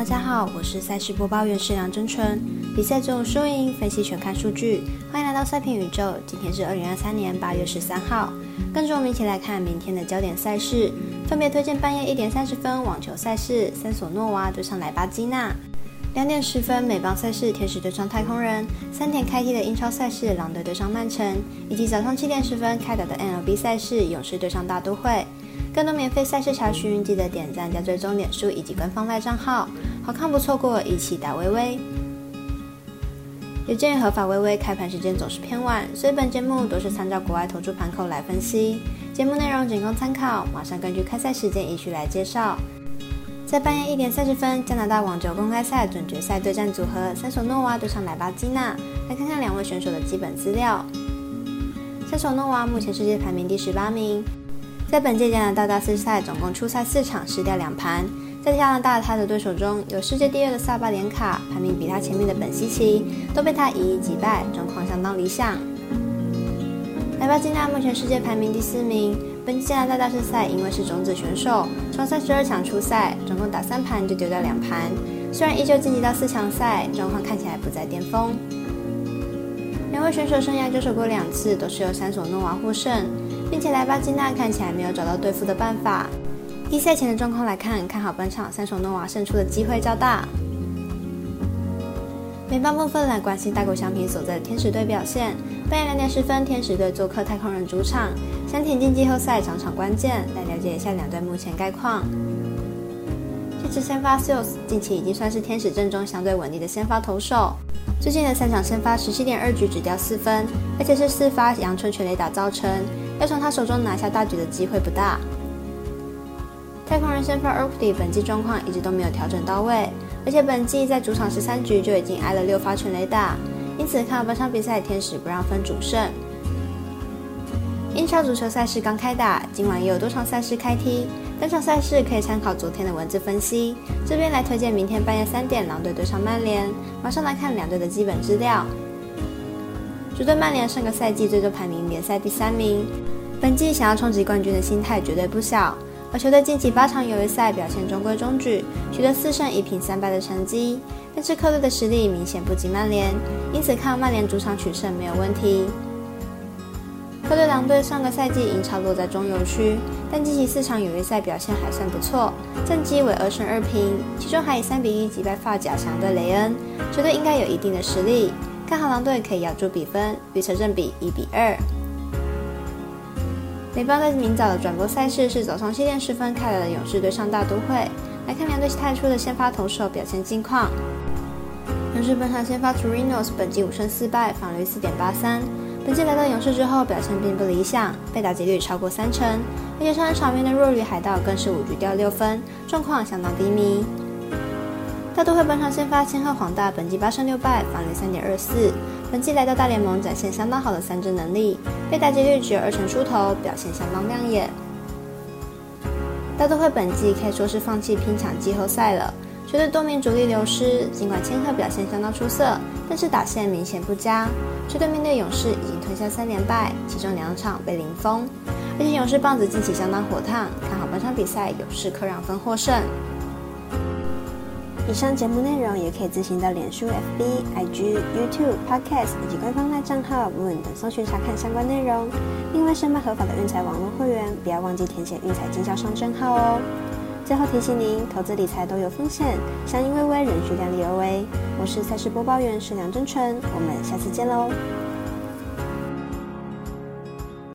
大家好，我是赛事播报员石梁真纯。比赛中输赢分析全看数据，欢迎来到赛评宇宙。今天是二零二三年八月十三号，跟着我们一起来看明天的焦点赛事，分别推荐半夜一点三十分网球赛事，森索诺娃对上莱巴基娜；两点十分美邦赛事，天使对上太空人；三点开踢的英超赛事，狼队对上曼城；以及早上七点十分开打的 NLB 赛事，勇士对上大都会。更多免费赛事查询，记得点赞加追踪脸书以及官方赖账号，好看不错过，一起打微微。有鉴于合法微微开盘时间总是偏晚，所以本节目都是参照国外投注盘口来分析，节目内容仅供参考。马上根据开赛时间依序来介绍。在半夜一点三十分，加拿大网球公开赛准决赛对战组合三手诺娃对上莱巴基娜，来看看两位选手的基本资料。三手诺娃目前世界排名第十八名。在本届加拿大大师赛，总共出赛四场，失掉两盘。在加拿大，他的对手中有世界第二的萨巴连卡，排名比他前面的本西奇，都被他一一击败，状况相当理想。莱巴金娜目前世界排名第四名。本届加拿大大师赛因为是种子选手，从三十二强出赛，总共打三盘就丢掉两盘。虽然依旧晋级到四强赛，状况看起来不在巅峰。两位选手生涯交手过两次，都是由三索诺娃获胜。并且莱巴金娜看起来没有找到对付的办法。一赛前的状况来看，看好本场三手诺娃胜出的机会较大。美邦部分来关心大谷翔平所在的天使队表现。半夜两点十分，天使队做客太空人主场，想挺进季后赛，场场关键。来了解一下两队目前概况。这支先发 Sales 近期已经算是天使阵中相对稳定的先发投手。最近的三场先发十七点二局只掉四分，而且是四发阳春全垒打造成。要从他手中拿下大局的机会不大。太空人先发 o k d y 本季状况一直都没有调整到位，而且本季在主场十三局就已经挨了六发全垒打，因此看本场比赛天使不让分主胜。英超足球赛事刚开打，今晚也有多场赛事开踢，单场赛事可以参考昨天的文字分析。这边来推荐明天半夜三点狼队对上曼联。马上来看两队的基本资料。主队曼联上个赛季最终排名联赛第三名，本季想要冲击冠军的心态绝对不小。而球队近期八场友谊赛表现中规中矩，取得四胜一平三败的成绩，但是客队的实力明显不及曼联，因此看曼联主场取胜没有问题。客队狼队上个赛季英超落在中游区，但近期四场友谊赛表现还算不错，战绩为二胜二平，其中还以三比一击败发甲强队雷恩，球队应该有一定的实力。看好狼队可以咬住比分，预测正比一比二。美邦在明早的转播赛事是早上七点十分开来的勇士对上大都会，来看两队太出的先发投手表现近况。勇士本场先发 Torinos 本季五胜四败，防率四点八三。本季来到勇士之后表现并不理想，被打击率超过三成，而且上场场面的弱旅海盗更是五局掉六分，状况相当低迷。大都会本场先发千鹤黄大，本季八胜六败，防率三点二四。本季来到大联盟，展现相当好的三振能力，被打击率只有二成出头，表现相当亮眼。大都会本季可以说是放弃拼抢季后赛了，球队多名主力流失。尽管千鹤表现相当出色，但是打线明显不佳。球队面对勇士已经吞下三连败，其中两场被零封，而且勇士棒子近期相当火烫，看好本场比赛勇士客让分获胜。以上节目内容也可以自行到脸书、FB、IG、YouTube、Podcast 以及官方赖账号 Moon 等搜寻查看相关内容。另外，申办合法的运彩网络会员，不要忘记填写运彩经销商证号哦。最后提醒您，投资理财都有风险，相依微微，仍需量力而为。我是赛事播报员石梁真纯，我们下次见喽。